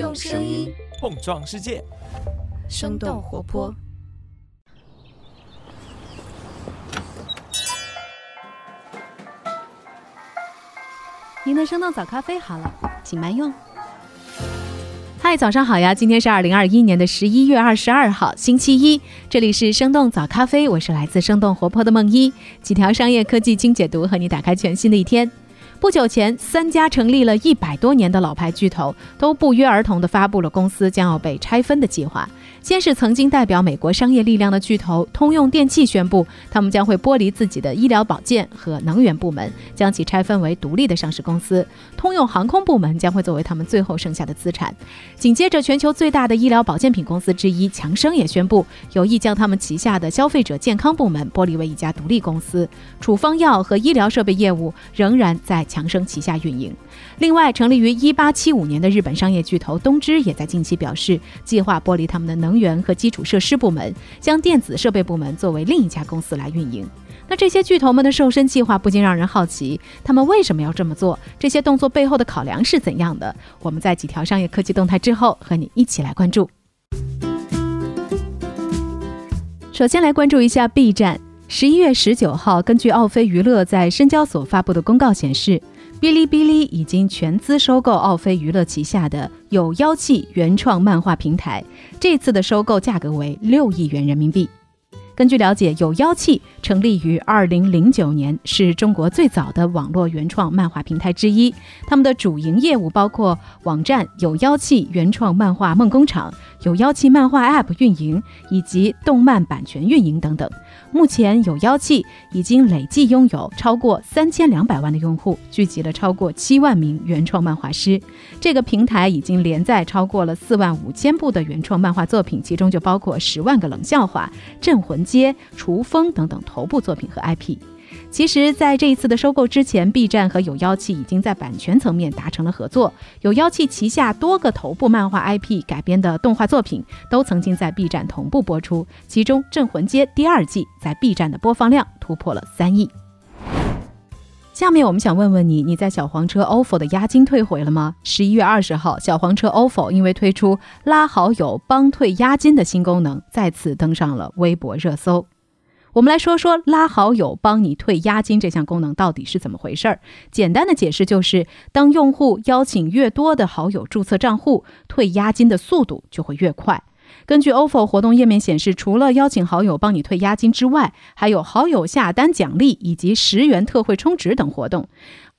用声音碰撞世界，生动活泼。您的生动早咖啡好了，请慢用。嗨，早上好呀！今天是二零二一年的十一月二十二号，星期一。这里是生动早咖啡，我是来自生动活泼的梦一。几条商业科技精解读，和你打开全新的一天。不久前，三家成立了一百多年的老牌巨头都不约而同地发布了公司将要被拆分的计划。先是曾经代表美国商业力量的巨头通用电气宣布，他们将会剥离自己的医疗保健和能源部门，将其拆分为独立的上市公司。通用航空部门将会作为他们最后剩下的资产。紧接着，全球最大的医疗保健品公司之一强生也宣布，有意将他们旗下的消费者健康部门剥离为一家独立公司。处方药和医疗设备业务仍然在。强生旗下运营。另外，成立于一八七五年的日本商业巨头东芝也在近期表示，计划剥离他们的能源和基础设施部门，将电子设备部门作为另一家公司来运营。那这些巨头们的瘦身计划不禁让人好奇，他们为什么要这么做？这些动作背后的考量是怎样的？我们在几条商业科技动态之后，和你一起来关注。首先来关注一下 B 站。十一月十九号，根据奥飞娱乐在深交所发布的公告显示，哔哩哔哩已经全资收购奥飞娱乐旗下的有妖气原创漫画平台，这次的收购价格为六亿元人民币。根据了解，有妖气成立于二零零九年，是中国最早的网络原创漫画平台之一。他们的主营业务包括网站有妖气原创漫画梦工厂、有妖气漫画 App 运营以及动漫版权运营等等。目前有妖气已经累计拥有超过三千两百万的用户，聚集了超过七万名原创漫画师。这个平台已经连载超过了四万五千部的原创漫画作品，其中就包括十万个冷笑话、镇魂街、厨风等等头部作品和 IP。其实，在这一次的收购之前，B 站和有妖气已经在版权层面达成了合作。有妖气旗下多个头部漫画 IP 改编的动画作品都曾经在 B 站同步播出，其中《镇魂街》第二季在 B 站的播放量突破了三亿。下面我们想问问你，你在小黄车 ofo 的押金退回了吗？十一月二十号，小黄车 ofo 因为推出拉好友帮退押金的新功能，再次登上了微博热搜。我们来说说拉好友帮你退押金这项功能到底是怎么回事儿。简单的解释就是，当用户邀请越多的好友注册账户，退押金的速度就会越快。根据 ofo 活动页面显示，除了邀请好友帮你退押金之外，还有好友下单奖励以及十元特惠充值等活动。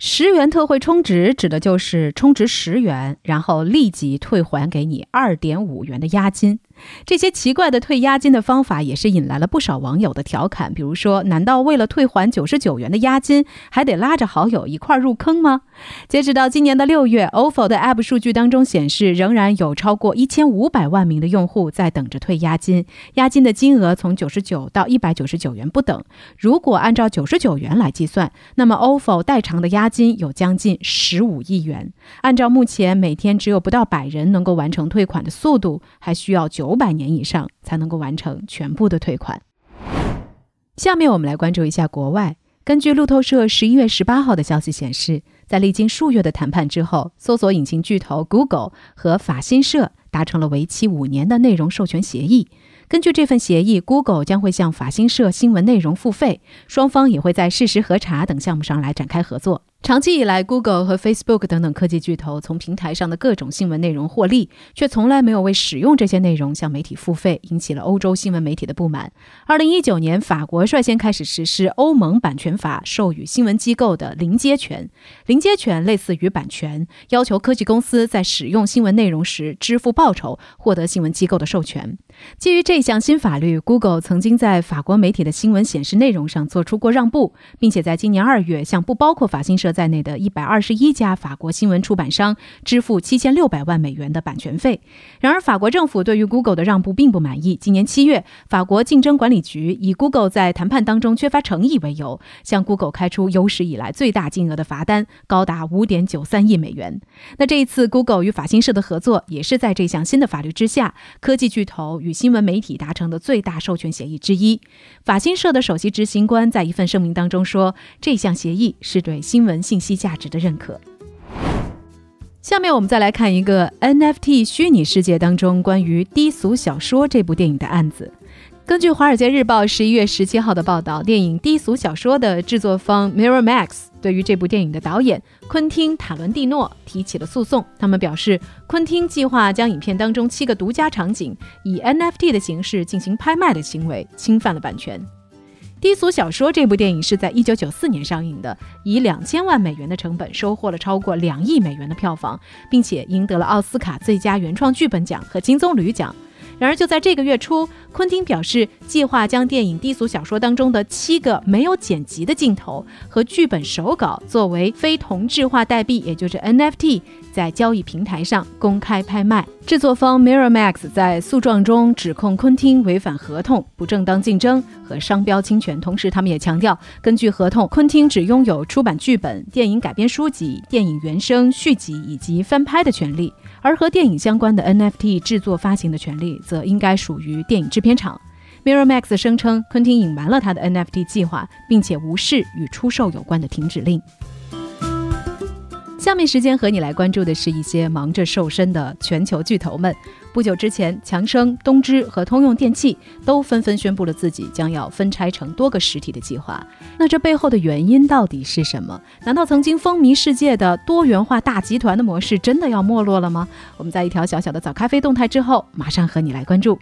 十元特惠充值指的就是充值十元，然后立即退还给你二点五元的押金。这些奇怪的退押金的方法也是引来了不少网友的调侃，比如说，难道为了退还九十九元的押金，还得拉着好友一块入坑吗？截止到今年的六月，ofo 的 App 数据当中显示，仍然有超过一千五百万名的用户在等着退押金，押金的金额从九十九到一百九十九元不等。如果按照九十九元来计算，那么 ofo 代偿的押金有将近十五亿元。按照目前每天只有不到百人能够完成退款的速度，还需要九百年以上才能够完成全部的退款。下面我们来关注一下国外。根据路透社十一月十八号的消息显示，在历经数月的谈判之后，搜索引擎巨头 Google 和法新社达成了为期五年的内容授权协议。根据这份协议，Google 将会向法新社新闻内容付费，双方也会在事实核查等项目上来展开合作。长期以来，Google 和 Facebook 等等科技巨头从平台上的各种新闻内容获利，却从来没有为使用这些内容向媒体付费，引起了欧洲新闻媒体的不满。二零一九年，法国率先开始实施欧盟版权法授予新闻机构的临接权。临接权类似于版权，要求科技公司在使用新闻内容时支付报酬，获得新闻机构的授权。基于这项新法律，Google 曾经在法国媒体的新闻显示内容上做出过让步，并且在今年二月向不包括法新社。在内的一百二十一家法国新闻出版商支付七千六百万美元的版权费。然而，法国政府对于 Google 的让步并不满意。今年七月，法国竞争管理局以 Google 在谈判当中缺乏诚意为由，向 Google 开出有史以来最大金额的罚单，高达五点九三亿美元。那这一次，Google 与法新社的合作也是在这项新的法律之下，科技巨头与新闻媒体达成的最大授权协议之一。法新社的首席执行官在一份声明当中说，这项协议是对新闻。信息价值的认可。下面我们再来看一个 NFT 虚拟世界当中关于低俗小说这部电影的案子。根据《华尔街日报》十一月十七号的报道，电影《低俗小说》的制作方 Miramax 对于这部电影的导演昆汀·塔伦蒂诺提起了诉讼。他们表示，昆汀计划将影片当中七个独家场景以 NFT 的形式进行拍卖的行为侵犯了版权。《低俗小说》这部电影是在一九九四年上映的，以两千万美元的成本收获了超过两亿美元的票房，并且赢得了奥斯卡最佳原创剧本奖和金棕榈奖。然而，就在这个月初，昆汀表示计划将电影《低俗小说》当中的七个没有剪辑的镜头和剧本手稿作为非同质化代币，也就是 NFT，在交易平台上公开拍卖。制作方 Miramax 在诉状中指控昆汀违反合同、不正当竞争和商标侵权，同时他们也强调，根据合同，昆汀只拥有出版剧本、电影改编书籍、电影原声、续集以及翻拍的权利。而和电影相关的 NFT 制作发行的权利，则应该属于电影制片厂。Miramax 声称，昆汀隐瞒了他的 NFT 计划，并且无视与出售有关的停止令。下面时间和你来关注的是一些忙着瘦身的全球巨头们。不久之前，强生、东芝和通用电气都纷纷宣布了自己将要分拆成多个实体的计划。那这背后的原因到底是什么？难道曾经风靡世界的多元化大集团的模式真的要没落了吗？我们在一条小小的早咖啡动态之后，马上和你来关注。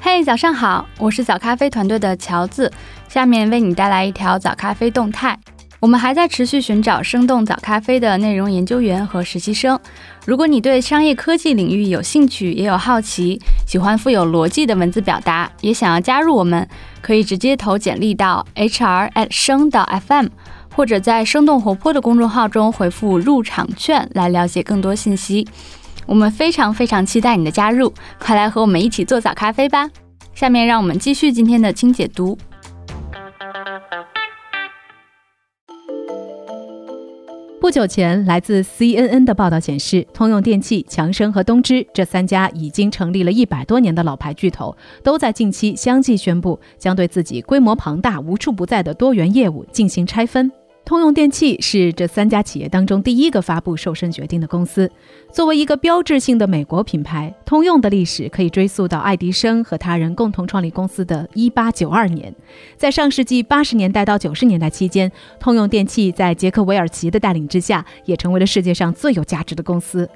嘿，早上好，我是早咖啡团队的乔子，下面为你带来一条早咖啡动态。我们还在持续寻找生动早咖啡的内容研究员和实习生。如果你对商业科技领域有兴趣，也有好奇，喜欢富有逻辑的文字表达，也想要加入我们，可以直接投简历到 hr at 生到 fm，或者在生动活泼的公众号中回复入场券来了解更多信息。我们非常非常期待你的加入，快来和我们一起做早咖啡吧！下面让我们继续今天的轻解读。不久前，来自 CNN 的报道显示，通用电气、强生和东芝这三家已经成立了一百多年的老牌巨头，都在近期相继宣布，将对自己规模庞大、无处不在的多元业务进行拆分。通用电气是这三家企业当中第一个发布瘦身决定的公司。作为一个标志性的美国品牌，通用的历史可以追溯到爱迪生和他人共同创立公司的一八九二年。在上世纪八十年代到九十年代期间，通用电气在杰克韦尔奇的带领之下，也成为了世界上最有价值的公司。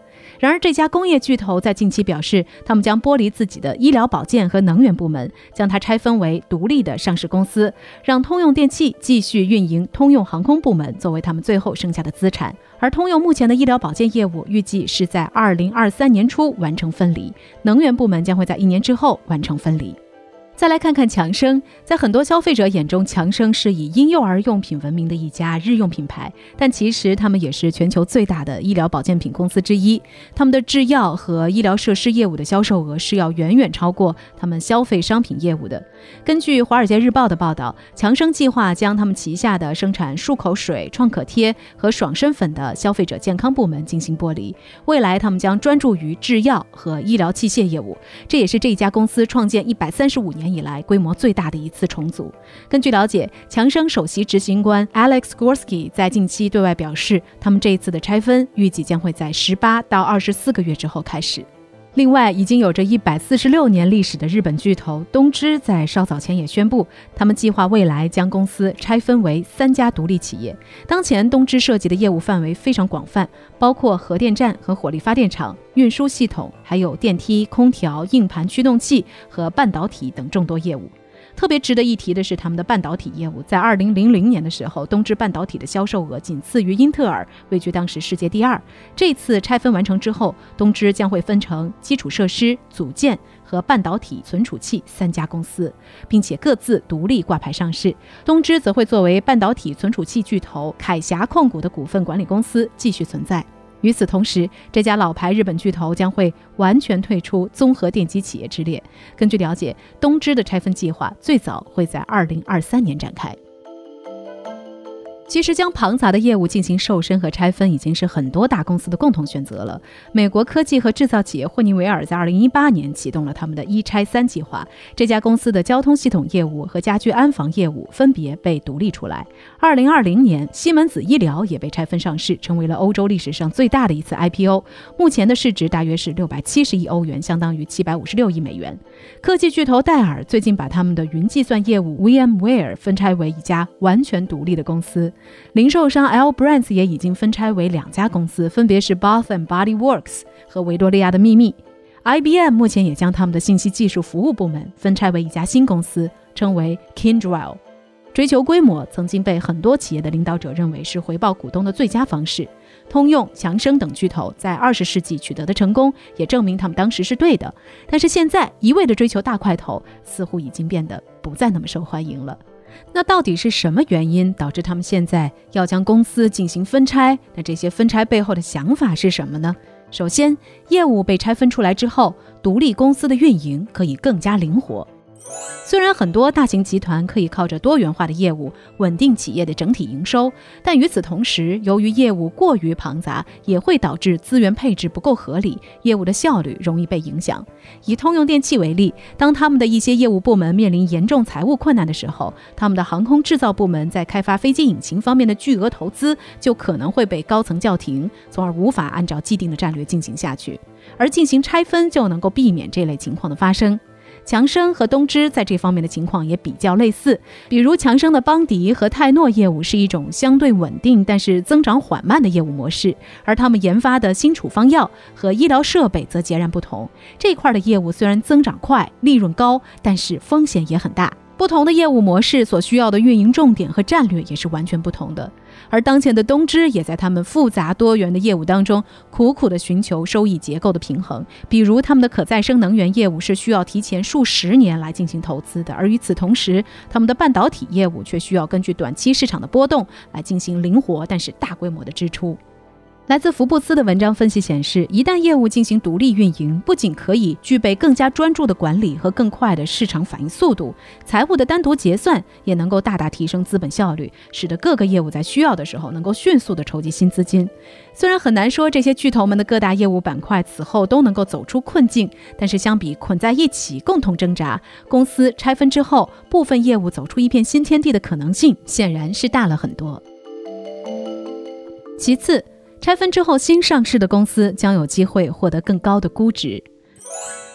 然而，这家工业巨头在近期表示，他们将剥离自己的医疗保健和能源部门，将它拆分为独立的上市公司，让通用电气继续运营通用航空部门作为他们最后剩下的资产。而通用目前的医疗保健业务预计是在二零二三年初完成分离，能源部门将会在一年之后完成分离。再来看看强生，在很多消费者眼中，强生是以婴幼儿用品闻名的一家日用品牌，但其实他们也是全球最大的医疗保健品公司之一。他们的制药和医疗设施业务的销售额是要远远超过他们消费商品业务的。根据《华尔街日报》的报道，强生计划将他们旗下的生产漱口水、创可贴和爽身粉的消费者健康部门进行剥离，未来他们将专注于制药和医疗器械业务。这也是这一家公司创建一百三十五年。以来规模最大的一次重组。根据了解，强生首席执行官 Alex Gorsky 在近期对外表示，他们这一次的拆分预计将会在十八到二十四个月之后开始。另外，已经有着一百四十六年历史的日本巨头东芝在稍早前也宣布，他们计划未来将公司拆分为三家独立企业。当前，东芝涉及的业务范围非常广泛，包括核电站和火力发电厂、运输系统，还有电梯、空调、硬盘驱动器和半导体等众多业务。特别值得一提的是，他们的半导体业务在二零零零年的时候，东芝半导体的销售额仅次于英特尔，位居当时世界第二。这次拆分完成之后，东芝将会分成基础设施、组件和半导体存储器三家公司，并且各自独立挂牌上市。东芝则会作为半导体存储器巨头凯霞控股的股份管理公司继续存在。与此同时，这家老牌日本巨头将会完全退出综合电机企业之列。根据了解，东芝的拆分计划最早会在二零二三年展开。其实，将庞杂的业务进行瘦身和拆分，已经是很多大公司的共同选择了。美国科技和制造企业霍尼韦尔在2018年启动了他们的一拆三计划。这家公司的交通系统业务和家居安防业务分别被独立出来。2020年，西门子医疗也被拆分上市，成为了欧洲历史上最大的一次 IPO。目前的市值大约是670亿欧元，相当于756亿美元。科技巨头戴尔最近把他们的云计算业务 VMware 分拆为一家完全独立的公司。零售商 L Brands 也已经分拆为两家公司，分别是 Bath and Body Works 和维多利亚的秘密。IBM 目前也将他们的信息技术服务部门分拆为一家新公司，称为 Kindrel。追求规模曾经被很多企业的领导者认为是回报股东的最佳方式。通用、强生等巨头在二十世纪取得的成功，也证明他们当时是对的。但是现在一味的追求大块头，似乎已经变得不再那么受欢迎了。那到底是什么原因导致他们现在要将公司进行分拆？那这些分拆背后的想法是什么呢？首先，业务被拆分出来之后，独立公司的运营可以更加灵活。虽然很多大型集团可以靠着多元化的业务稳定企业的整体营收，但与此同时，由于业务过于庞杂，也会导致资源配置不够合理，业务的效率容易被影响。以通用电气为例，当他们的一些业务部门面临严重财务困难的时候，他们的航空制造部门在开发飞机引擎方面的巨额投资就可能会被高层叫停，从而无法按照既定的战略进行下去。而进行拆分就能够避免这类情况的发生。强生和东芝在这方面的情况也比较类似，比如强生的邦迪和泰诺业务是一种相对稳定但是增长缓慢的业务模式，而他们研发的新处方药和医疗设备则截然不同。这块的业务虽然增长快、利润高，但是风险也很大。不同的业务模式所需要的运营重点和战略也是完全不同的。而当前的东芝也在他们复杂多元的业务当中，苦苦地寻求收益结构的平衡。比如，他们的可再生能源业务是需要提前数十年来进行投资的，而与此同时，他们的半导体业务却需要根据短期市场的波动来进行灵活但是大规模的支出。来自福布斯的文章分析显示，一旦业务进行独立运营，不仅可以具备更加专注的管理和更快的市场反应速度，财务的单独结算也能够大大提升资本效率，使得各个业务在需要的时候能够迅速的筹集新资金。虽然很难说这些巨头们的各大业务板块此后都能够走出困境，但是相比捆在一起共同挣扎，公司拆分之后部分业务走出一片新天地的可能性显然是大了很多。其次。拆分之后，新上市的公司将有机会获得更高的估值。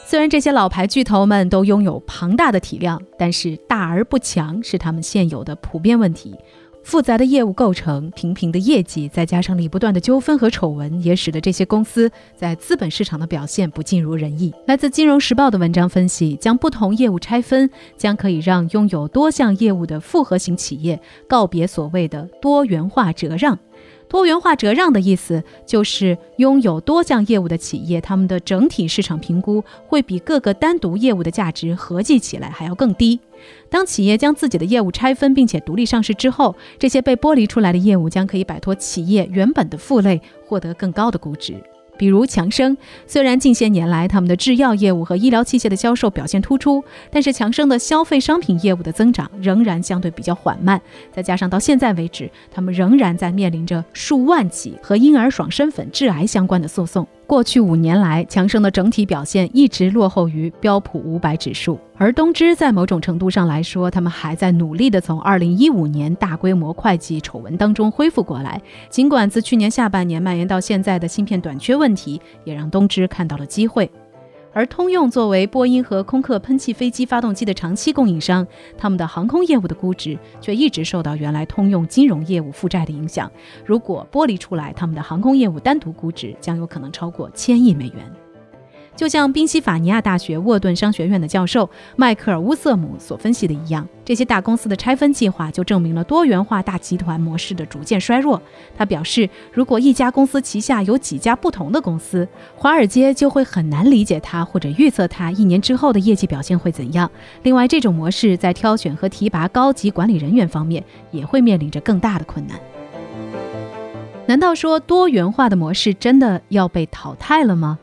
虽然这些老牌巨头们都拥有庞大的体量，但是大而不强是他们现有的普遍问题。复杂的业务构成、平平的业绩，再加上里不断的纠纷和丑闻，也使得这些公司在资本市场的表现不尽如人意。来自《金融时报》的文章分析，将不同业务拆分，将可以让拥有多项业务的复合型企业告别所谓的多元化折让。多元化折让的意思就是拥有多项业务的企业，他们的整体市场评估会比各个单独业务的价值合计起来还要更低。当企业将自己的业务拆分并且独立上市之后，这些被剥离出来的业务将可以摆脱企业原本的负累，获得更高的估值。比如强生，虽然近些年来他们的制药业务和医疗器械的销售表现突出，但是强生的消费商品业务的增长仍然相对比较缓慢。再加上到现在为止，他们仍然在面临着数万起和婴儿爽身粉致癌相关的诉讼。过去五年来，强生的整体表现一直落后于标普五百指数，而东芝在某种程度上来说，他们还在努力地从二零一五年大规模会计丑闻当中恢复过来。尽管自去年下半年蔓延到现在的芯片短缺问题，也让东芝看到了机会。而通用作为波音和空客喷气飞机发动机的长期供应商，他们的航空业务的估值却一直受到原来通用金融业务负债的影响。如果剥离出来，他们的航空业务单独估值将有可能超过千亿美元。就像宾夕法尼亚大学沃顿商学院的教授迈克尔·乌瑟姆所分析的一样，这些大公司的拆分计划就证明了多元化大集团模式的逐渐衰弱。他表示，如果一家公司旗下有几家不同的公司，华尔街就会很难理解它或者预测它一年之后的业绩表现会怎样。另外，这种模式在挑选和提拔高级管理人员方面也会面临着更大的困难。难道说多元化的模式真的要被淘汰了吗？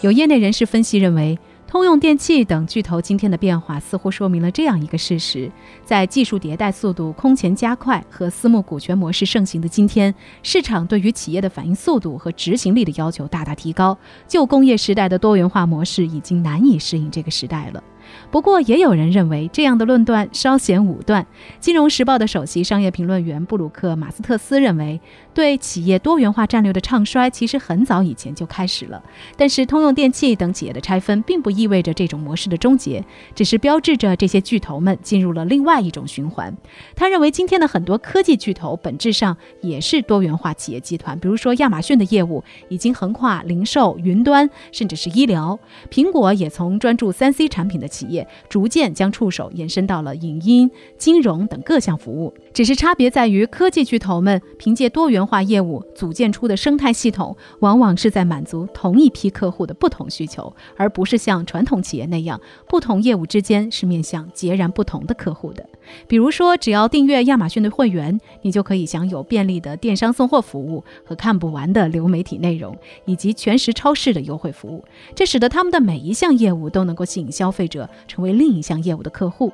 有业内人士分析认为，通用电气等巨头今天的变化，似乎说明了这样一个事实：在技术迭代速度空前加快和私募股权模式盛行的今天，市场对于企业的反应速度和执行力的要求大大提高。旧工业时代的多元化模式已经难以适应这个时代了。不过，也有人认为这样的论断稍显武断。金融时报的首席商业评论员布鲁克·马斯特斯认为，对企业多元化战略的唱衰其实很早以前就开始了。但是，通用电气等企业的拆分并不意味着这种模式的终结，只是标志着这些巨头们进入了另外一种循环。他认为，今天的很多科技巨头本质上也是多元化企业集团。比如说，亚马逊的业务已经横跨零售、云端，甚至是医疗；苹果也从专注三 C 产品的企业。逐渐将触手延伸到了影音、金融等各项服务，只是差别在于，科技巨头们凭借多元化业务组建出的生态系统，往往是在满足同一批客户的不同需求，而不是像传统企业那样，不同业务之间是面向截然不同的客户的。比如说，只要订阅亚马逊的会员，你就可以享有便利的电商送货服务和看不完的流媒体内容，以及全时超市的优惠服务。这使得他们的每一项业务都能够吸引消费者成为另一项业务的客户。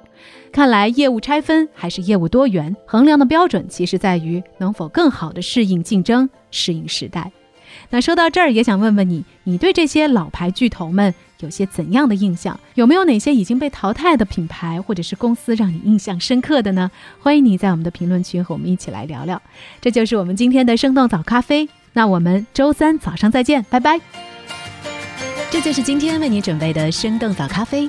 看来，业务拆分还是业务多元，衡量的标准其实在于能否更好地适应竞争、适应时代。那说到这儿，也想问问你，你对这些老牌巨头们有些怎样的印象？有没有哪些已经被淘汰的品牌或者是公司让你印象深刻的呢？欢迎你在我们的评论区和我们一起来聊聊。这就是我们今天的生动早咖啡。那我们周三早上再见，拜拜。这就是今天为你准备的生动早咖啡，